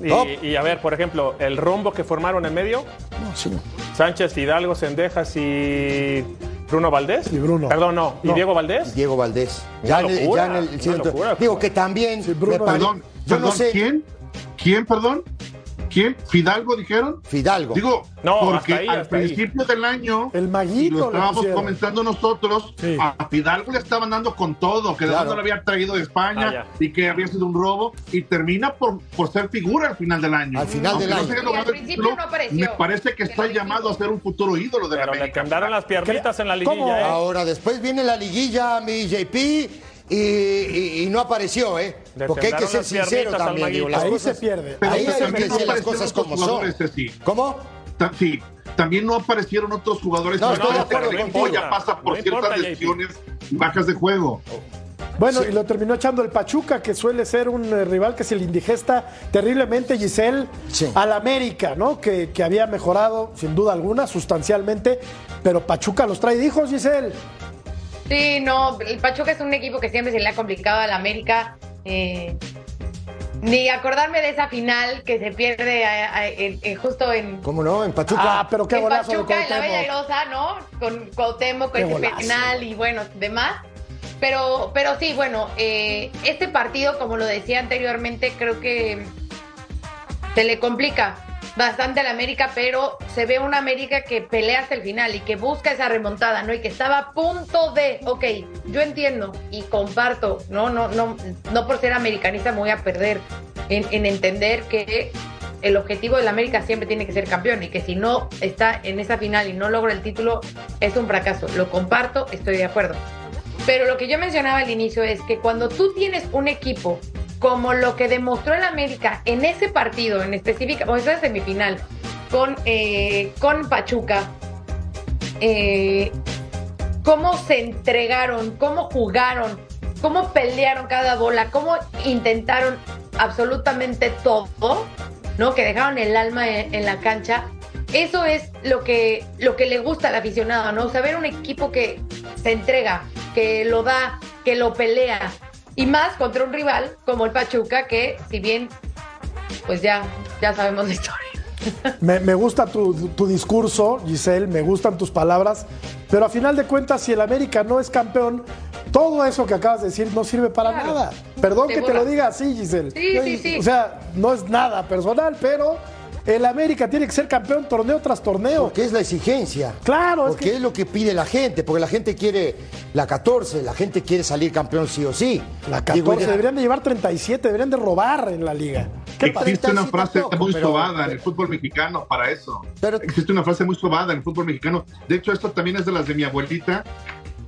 top. Y, y a ver, por ejemplo, el rombo que formaron en medio, No, sí, no. Sánchez, Hidalgo, Sendejas y Bruno Valdés. Y Bruno. Perdón, no. ¿Y No. Diego Valdés? Diego Valdés. Una Ya en el, ya en el una centro. locura. Digo que también. Bruno. Perdón, yo perdón, no sé. ¿quién? ¿Quién, perdón? ¿Quién? ¿Fidalgo dijeron? Fidalgo. Digo, No, porque hasta ahí, al ahí. principio del año, El Maguito lo le estábamos pusieron. comentando nosotros, Sí. a Fidalgo le estaban dando con todo, que de Claro. dónde lo había traído de España Ah, y que había sido un robo, y termina por, por ser figura al final del año. Al final Aunque del no año. Y al principio no apareció. Me parece que Que está lo llamado a ser un futuro ídolo de la Pero le América. temblaron las piernitas en la ¿Cómo? liguilla, ¿eh? Ahora, después viene la liguilla, mi JP, y, y- y no apareció, ¿eh? Le Porque hay que ser sincero también, digo, Maguito. las Ahí cosas. se pierde. Pero Ahí hay que decir las cosas como son. Ceci. ¿Cómo? Ta- Sí, también no aparecieron otros jugadores. No, estoy de acuerdo contigo. ya pasa por No ciertas lesiones y bajas de juego. Bueno, y lo terminó echando el Pachuca, que suele ser un eh, rival que se le indigesta terriblemente, Giselle, Sí. al América, ¿no? Que, que había mejorado, sin duda alguna, sustancialmente, pero Pachuca los trae de hijos, Giselle. Sí, no, el Pachuca es un equipo que siempre se le ha complicado al América. eh, ni acordarme de esa final que se pierde a- a- en- en- justo en, ¿Cómo no? En Pachuca. Ah, pero qué en golazo de Pachuca, en la Bella. Airosa, ¿no? Con Cuauhtémoc, con ese penal y bueno, demás. Pero, pero sí, bueno, eh, este partido, como lo decía anteriormente, creo que se le complica bastante al América, pero se ve una América que pelea hasta el final y que busca esa remontada, ¿no? Y que estaba a punto de, ok, yo entiendo y comparto, no, no, no, no por ser americanista me voy a perder en, en entender que el objetivo del América siempre tiene que ser campeón y que si no está en esa final y no logra el título es un fracaso. Lo comparto, estoy de acuerdo. Pero lo que yo mencionaba al inicio es que cuando tú tienes un equipo como lo que demostró el América en ese partido en específico, o esa semifinal, con, eh, con Pachuca, eh, cómo se entregaron, cómo jugaron, cómo pelearon cada bola, cómo intentaron absolutamente todo, ¿no? Que dejaron el alma en, la cancha. Eso es lo que, lo que le gusta al aficionado, ¿no? Saber un equipo que se entrega, que lo da, que lo pelea. Y más contra un rival como el Pachuca, que si bien, pues ya, ya sabemos la historia. Me, me gusta tu, tu discurso, Giselle, me gustan tus palabras, pero a final de cuentas, si el América no es campeón, todo eso que acabas de decir no sirve para Claro. nada. Perdón Te que te lo diga así, Giselle. Sí, sí, sí. O sea, no es nada personal, pero el América tiene que ser campeón torneo tras torneo. Porque es la exigencia. Claro, es Porque que es lo que pide la gente, porque la gente quiere la 14, la gente quiere salir campeón sí o sí. la Digo, 14 deberían de llevar 37, deberían de robar en la liga. ¿Qué pasa? Existe una 37 frase tampoco, muy pero- sobada en el fútbol mexicano para eso. Pero- Existe una frase muy sobada en el fútbol mexicano. De hecho, esto también es de las de mi abuelita,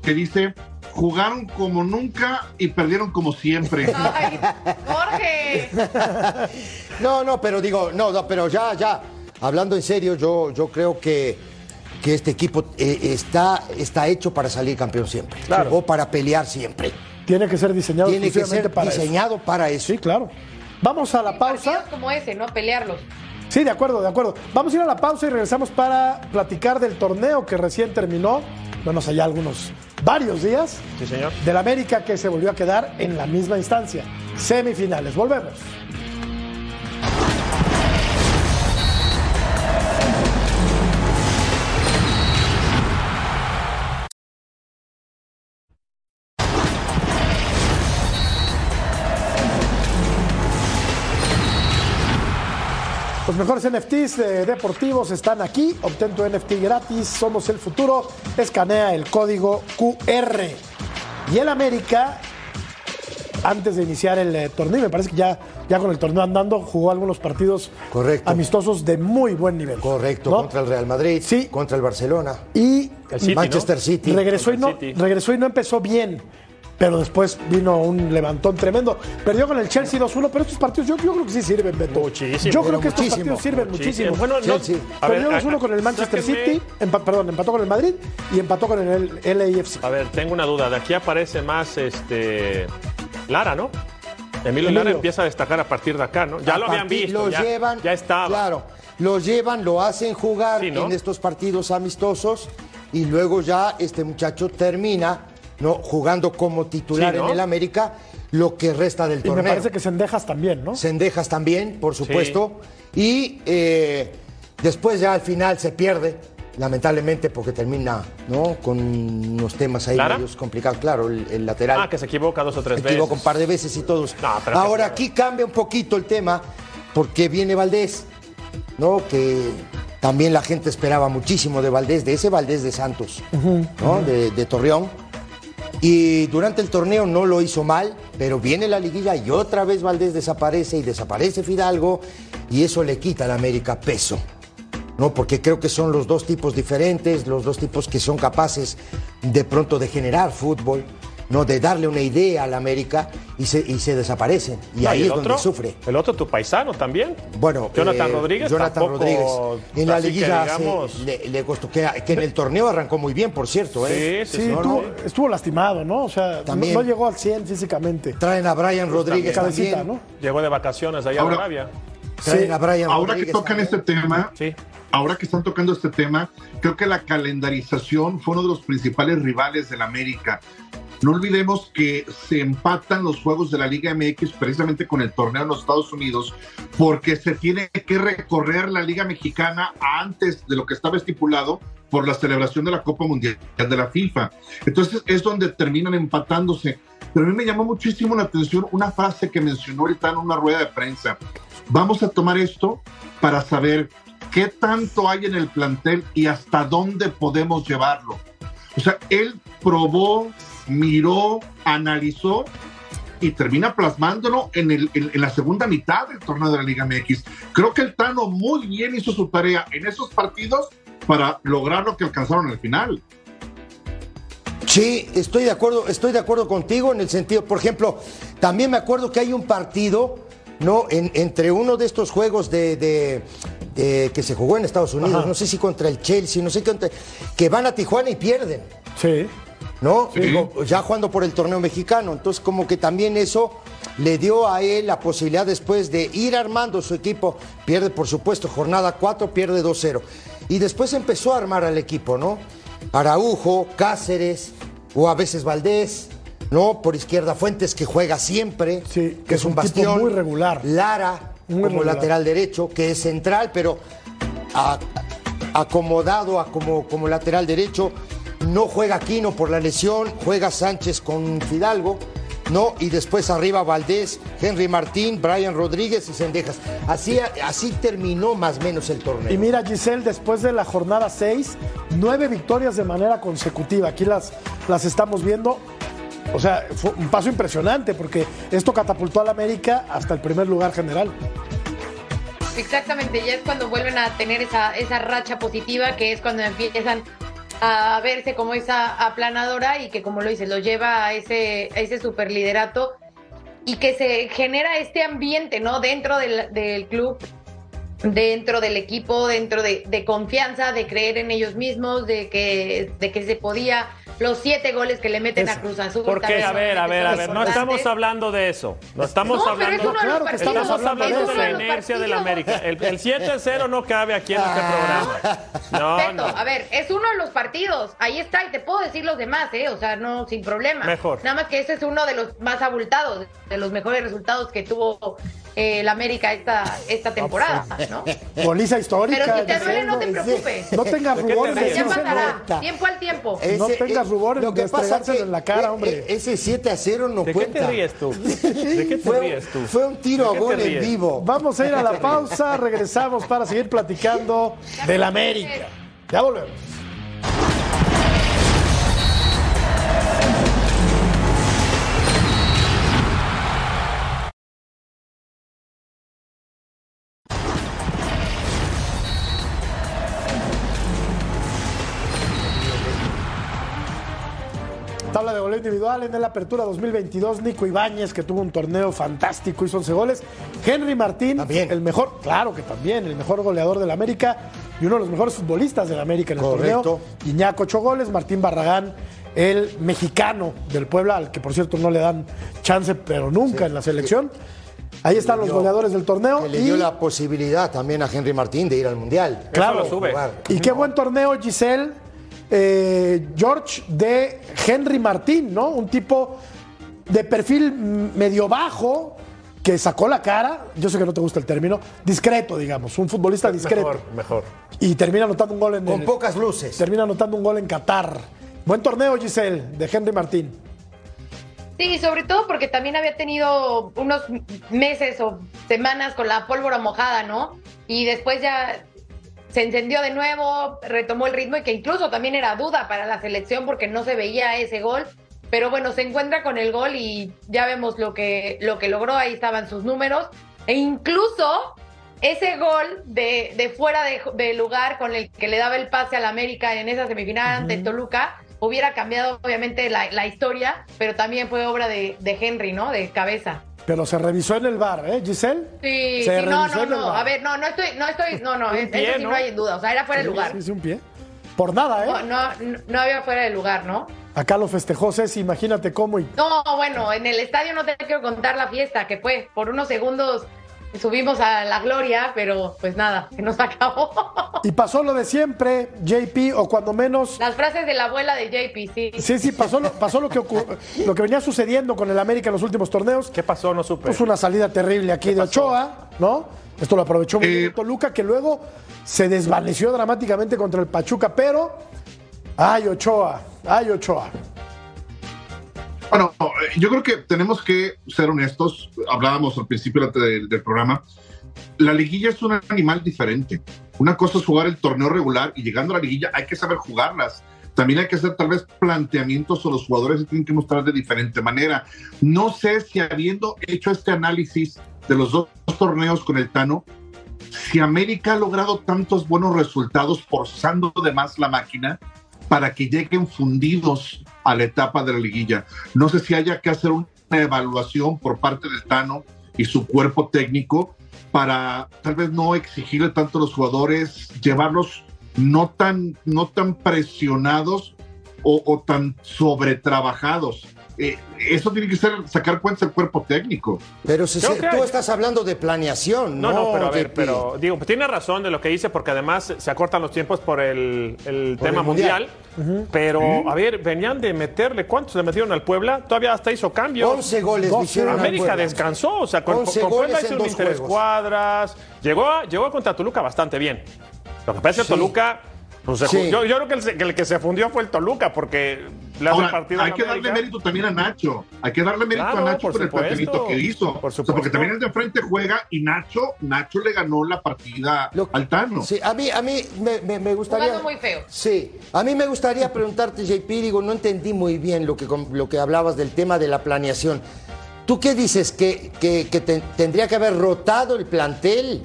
que dice, jugaron como nunca y perdieron como siempre. Ay, Jorge. No, no, pero digo, no, no, pero ya, ya, hablando en serio, yo, yo creo que, que este equipo eh, está, está hecho para salir campeón siempre. Claro. O para pelear siempre. Tiene que ser diseñado Tiene que ser para eso. diseñado para eso. Sí, claro. Vamos a la pausa. Como ese, ¿no? Pelearlos. Sí, de acuerdo, de acuerdo. Vamos a ir a la pausa y regresamos para platicar del torneo que recién terminó. Bueno, ya algunos, varios días. Sí, señor. Del América que se volvió a quedar en la misma instancia. Semifinales. Volvemos. Los mejores NFTs eh, deportivos están aquí. Obtén tu NFT gratis. Somos el futuro. Escanea el código QR. Y el América, antes de iniciar el eh, torneo, me parece que ya, ya con el torneo andando, jugó algunos partidos Correcto. amistosos de muy buen nivel. Correcto, ¿no? contra el Real Madrid, Sí. contra el Barcelona, Y El City, Manchester ¿no? City. regresó, y no, City. regresó y no empezó bien. Pero después vino un levantón tremendo. Perdió con el Chelsea 2-1, pero estos partidos yo, yo creo que sí sirven, Beto. Muchísimo. Yo creo que estos partidos sirven muchísimo. Bueno, no, ver, Perdió 2-1 a- con el Manchester sáquenme- City, empa- perdón, empató con el Madrid y empató con el LAFC. A ver, tengo una duda. De aquí aparece más este Lara, ¿no? Emilio, Emilio. Lara empieza a destacar a partir de acá, ¿no? Ya A lo habían visto. Lo ya, llevan. ya estaba. Claro, lo llevan, lo hacen jugar Sí, ¿no? en estos partidos amistosos y luego ya este muchacho termina ¿no? jugando como titular Sí, ¿no? en el América lo que resta del Y me torneo. parece que Sendejas también, ¿no? Sendejas también, por supuesto. Y eh, después ya al final se pierde, lamentablemente, porque termina ¿no? con unos temas ahí ¿Lara? medios complicados. Claro, el, el lateral. Ah, que se equivoca dos o tres Se veces. equivoca un par de veces y todos. No, pero Ahora que- aquí cambia un poquito el tema porque viene Valdés, ¿no? Que también la gente esperaba muchísimo de Valdés, de ese Valdés de Santos, ¿no? De, de Torreón. Y durante el torneo no lo hizo mal, pero viene la liguilla y otra vez Valdés desaparece y desaparece Fidalgo y eso le quita al América peso. ¿no? Porque creo que son los dos tipos diferentes, los dos tipos que son capaces de pronto de generar fútbol, ¿no? De darle una idea al América y se, y se desaparecen. Y No, ahí es donde sufre. El otro, tu paisano también. Bueno, Jonathan eh, Rodríguez. Jonathan tampoco, Rodríguez. En la liguilla hace- digamos- le, le costó, que, que en el torneo arrancó muy bien, por cierto. ¿eh? Sí, sí, Sí, sí. No, estuvo, no. estuvo lastimado, ¿no? O sea, no, También. no llegó al 100 físicamente. Traen a Brian Rodríguez Cabecita, también. ¿no? Llegó de vacaciones allá Ahora- a Arabia. Traen Sí. a Brian Ahora que tocan también. este tema, Sí. ahora que están tocando este tema, creo que la calendarización fue uno de los principales rivales del América. No olvidemos que se empatan los juegos de la Liga MX precisamente con el torneo en los Estados Unidos, porque se tiene que recorrer la Liga Mexicana antes de lo que estaba estipulado por la celebración de la Copa Mundial de la FIFA. Entonces es donde terminan empatándose. Pero a mí me llamó muchísimo la atención una frase que mencionó ahorita en una rueda de prensa. Vamos a tomar esto para saber qué tanto hay en el plantel y hasta dónde podemos llevarlo. O sea, él probó, miró, analizó y termina plasmándolo en, el, en, en la segunda mitad del torneo de la Liga MX. Creo que el Tano muy bien hizo su tarea en esos partidos para lograr lo que alcanzaron al final. Sí, estoy de acuerdo, estoy de acuerdo contigo en el sentido, por ejemplo, también me acuerdo que hay un partido, ¿no? En- entre uno de estos juegos de, de- de- que se jugó en Estados Unidos, no sé si contra el Chelsea, no sé contra, que van a Tijuana y pierden. Sí. ¿No? Digo, ya jugando por el torneo mexicano. Entonces, como que también eso le dio a él la posibilidad después de ir armando su equipo. Pierde, por supuesto, jornada 4, pierde 2-0. Y después empezó a armar al equipo, ¿no? Araujo, Cáceres, o a veces Valdés, ¿no? Por izquierda Fuentes, que juega siempre, Sí, que es un bastión. muy regular. Lara, Muy como regular. lateral derecho, que es central, pero a- acomodado a como, como lateral derecho. No juega Aquino por la lesión, juega Sánchez con Fidalgo, ¿no? Y después arriba Valdés, Henry Martín, Brian Rodríguez y Sendejas. Así, así terminó más o menos el torneo. Y mira, Giselle, después de la jornada 6, nueve victorias de manera consecutiva. Aquí las, las estamos viendo. O sea, fue un paso impresionante porque esto catapultó al América hasta el primer lugar general. Exactamente, ya es cuando vuelven a tener esa, esa racha positiva, que es cuando empiezan a verse como esa aplanadora y que, como lo dices, lo lleva a ese, a ese superliderato y que se genera este ambiente, ¿no? Dentro del, del club, dentro del equipo, dentro de, de confianza, de creer en ellos mismos, de que, de que se podía. Los siete goles que le meten Eso. a Cruz Azul. ¿Por qué? también A ver, a ver, a ver. No estamos hablando de eso. No estamos No, pero es hablando. uno de los Claro que estamos hablando es de la inercia del. América. El, el 7-0 no cabe aquí en este programa. No, Perfecto. no. A ver, es uno de los partidos. Ahí está, y te puedo decir los demás, ¿eh? O sea, no, sin problema. Mejor. Nada más que ese es uno de los más abultados, de los mejores resultados que tuvo el América esta, esta temporada, ¿no? Goliza histórica. Pero si te duele, no te preocupes. No tengas ¿De qué te rubores. Ya pasará. Tiempo al tiempo. No tengas rubores lo de que pasa estregárselo que en la cara, e- hombre. e- Ese 7 a 0 no ¿De qué cuenta. te ríes tú? ¿De qué te Fue, ríes tú? fue un tiro a ¿De qué gol en vivo. Vamos a ir a la pausa, regresamos para seguir platicando del América. Ya volvemos. Individual en la apertura 2022. Nico Ibáñez, que tuvo un torneo fantástico, hizo 11 goles. Henry Martín, También. el mejor, claro que también, el mejor goleador del América y uno de los mejores futbolistas del América en el Correcto. torneo. Iñaco, 8 goles. Martín Barragán, el mexicano del Puebla, al que por cierto no le dan chance, pero nunca en la selección. Ahí están los goleadores del torneo. Que le y- dio la posibilidad también a Henry Martín de ir al Mundial. Claro. Eso lo sube. Y qué buen torneo, Giselle. Eh, George de Henry Martín, ¿no? Un tipo de perfil medio bajo que sacó la cara. Yo sé que no te gusta el término. Discreto, digamos. Un futbolista discreto. Mejor, mejor. Y termina anotando un gol en Con el- pocas luces. termina anotando un gol en Qatar. Buen torneo, Giselle, de Henry Martín. Sí, sobre todo porque también había tenido unos meses o semanas con la pólvora mojada, ¿no? Y después ya se encendió de nuevo, retomó el ritmo y que incluso también era duda para la selección porque no se veía ese gol. Pero bueno, se encuentra con el gol y ya vemos lo que, lo que logró, ahí estaban sus números. E incluso ese gol de, de fuera de, de lugar con el que le daba el pase al América en esa semifinal ante Toluca, hubiera cambiado obviamente la, la historia, pero también fue obra de, de Henry, ¿no? De cabeza. Pero se revisó en el bar, ¿eh, Giselle? Sí, Se sí, no, revisó no, en el no. A ver, no, no estoy, no estoy, no, no, eso pie, sí no ¿no? hay duda. O sea, era fuera de lugar. Sí, sí, un pie. Por nada, ¿eh? No, no, no había fuera de lugar, ¿no? Acá lo festejó Ceci, imagínate cómo. Y No, bueno, en el estadio no te quiero contar la fiesta que fue. Por unos segundos subimos a la gloria, pero pues nada, que nos acabó. Y pasó lo de siempre, JP, o cuando menos. Las frases de la abuela de JP, sí. Sí, sí, pasó lo, pasó lo que lo que venía sucediendo con el América en los últimos torneos. ¿Qué pasó? No supe. Pues una salida terrible aquí de Ochoa, ¿no? Esto lo aprovechó muy Eh, bien Toluca, que luego se desvaneció dramáticamente contra el Pachuca, pero. ¡Ay, Ochoa! ¡Ay, Ochoa! Bueno, eh, yo creo que tenemos que ser honestos. Hablábamos al principio del, del programa. La liguilla es un animal diferente. Una cosa es jugar el torneo regular y llegando a la liguilla hay que saber jugarlas. También hay que hacer tal vez planteamientos o los jugadores se tienen que mostrar de diferente manera. No sé si habiendo hecho este análisis de los dos torneos con el Tano, si América ha logrado tantos buenos resultados forzando de más la máquina para que lleguen fundidos a la etapa de la liguilla. No sé si haya que hacer una evaluación por parte del Tano y su cuerpo técnico para tal vez no exigirle tanto a los jugadores, llevarlos no tan, no tan presionados o tan sobretrabajados. Eh, eso tiene que ser sacar cuentas del cuerpo técnico. Pero si Creo se- que tú estás hablando de planeación, No, ¿no? no, pero a ver, pero digo, tiene razón de lo que dice, porque además se acortan los tiempos por el, el Por tema el Mundial. mundial. Pero, a ver, venían de meterle, ¿cuántos le metieron al Puebla? Todavía hasta hizo cambios. 11 goles le hicieron al América Puebla. descansó, o sea, con, 11 con Puebla goles hizo en un interescuadras. Llegó, a- llegó contra Toluca bastante bien. Lo que pasa es que Sí. Toluca, pues, Sí. yo, yo creo el, que el que se fundió fue el Toluca, porque Ahora, hay que darle mérito también a Nacho. Hay que darle mérito Claro, a Nacho por por, el planteamiento que hizo. Por O sea, porque también el de frente juega y Nacho, Nacho le ganó la partida Lo- al Tano. Sí, a mí, a mí me, me- me gustaría. Jugando muy feo. Sí, a mí me gustaría preguntarte, JP, digo, no entendí muy bien lo que, lo que hablabas del tema de la planeación. ¿Tú qué dices? ¿Que, que- que te- tendría que haber rotado el plantel?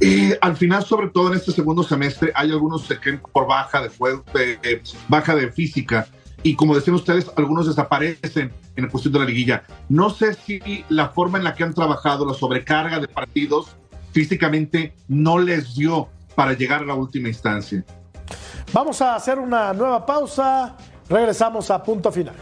Eh, al final, sobre todo en este segundo semestre, hay algunos que por baja de de- de- baja de física. Y como decían ustedes, algunos desaparecen en la cuestión de la liguilla. No sé si la forma en la que han trabajado, la sobrecarga de partidos, físicamente no les dio para llegar a la última instancia. Vamos a hacer una nueva pausa. Regresamos a punto final.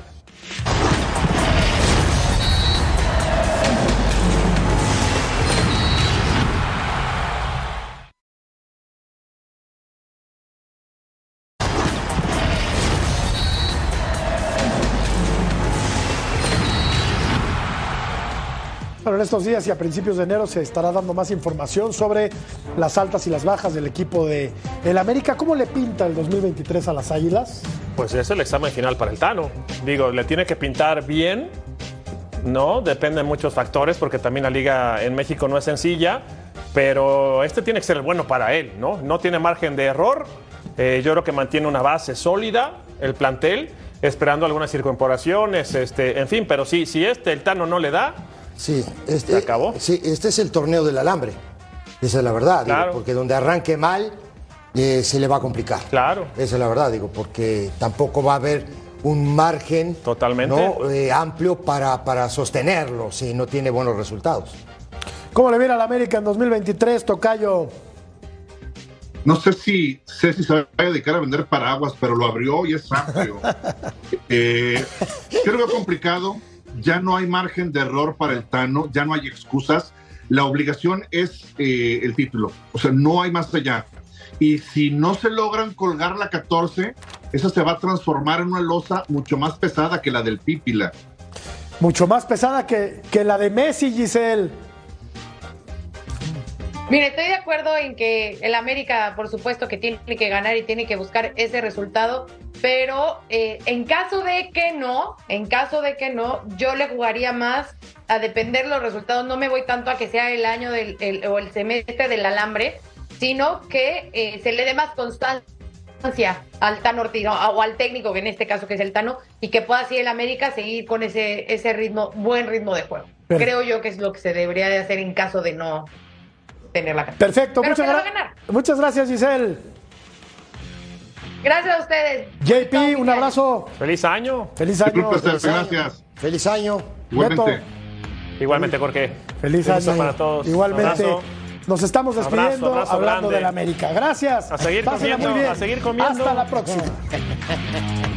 En estos días y a principios de enero se estará dando más información sobre las altas y las bajas del equipo de el América. ¿Cómo le pinta el 2023 a las Águilas? Pues es el examen final para el Tano. Digo, le tiene que pintar bien, ¿no? Depende de muchos factores, porque también la liga en México no es sencilla, pero este tiene que ser el bueno para él, ¿no? No tiene margen de error. Eh, yo creo que mantiene una base sólida, el plantel, esperando algunas circunporaciones, este, en fin, pero sí, si este el Tano no le da, Sí, este, ¿Se acabó? Sí, este es el torneo del alambre. Esa es la verdad, digo, Claro. porque donde arranque mal eh, se le va a complicar. Claro. Esa es la verdad, digo, porque tampoco va a haber un margen Totalmente. ¿no? Eh, amplio para, para sostenerlo si no tiene buenos resultados. ¿Cómo le viene al América en 2023, Tocayo? No sé si Ceci se va a dedicar a vender paraguas, pero lo abrió y es amplio. Eh, creo que complicado. Ya no hay margen de error para el Tano, ya no hay excusas. La obligación es eh, el título. O sea, no hay más allá. Y si no se logran colgar la 14, esa se va a transformar en una losa mucho más pesada que la del Pípila. Mucho más pesada que, que la de Messi, Giselle. Mire, estoy de acuerdo en que el América, por supuesto, que tiene que ganar y tiene que buscar ese resultado, pero eh, en caso de que no, en caso de que no, yo le jugaría más a depender de los resultados. No me voy tanto a que sea el año del, el- o el semestre del alambre, sino que eh, se le dé más constancia al Tano Ortiz o al técnico, que en este caso que es el Tano, y que pueda así el América seguir con ese, ese ritmo, buen ritmo de juego. Creo yo que es lo que se debería de hacer en caso de no tener la cantidad. Perfecto, Pero muchas, se la va gra- a ganar. muchas gracias, Giselle. Gracias a ustedes. JP, Todo un abrazo. feliz año. Feliz año. Feliz año. gracias. Feliz año. Igualmente. Beto, Igualmente, Jorge. feliz Feliz año. para todos. Igualmente. Nos estamos despidiendo abrazo hablando grande. del América. Gracias. A seguir Pásenla comiendo, muy bien. a seguir comiendo. Hasta la próxima.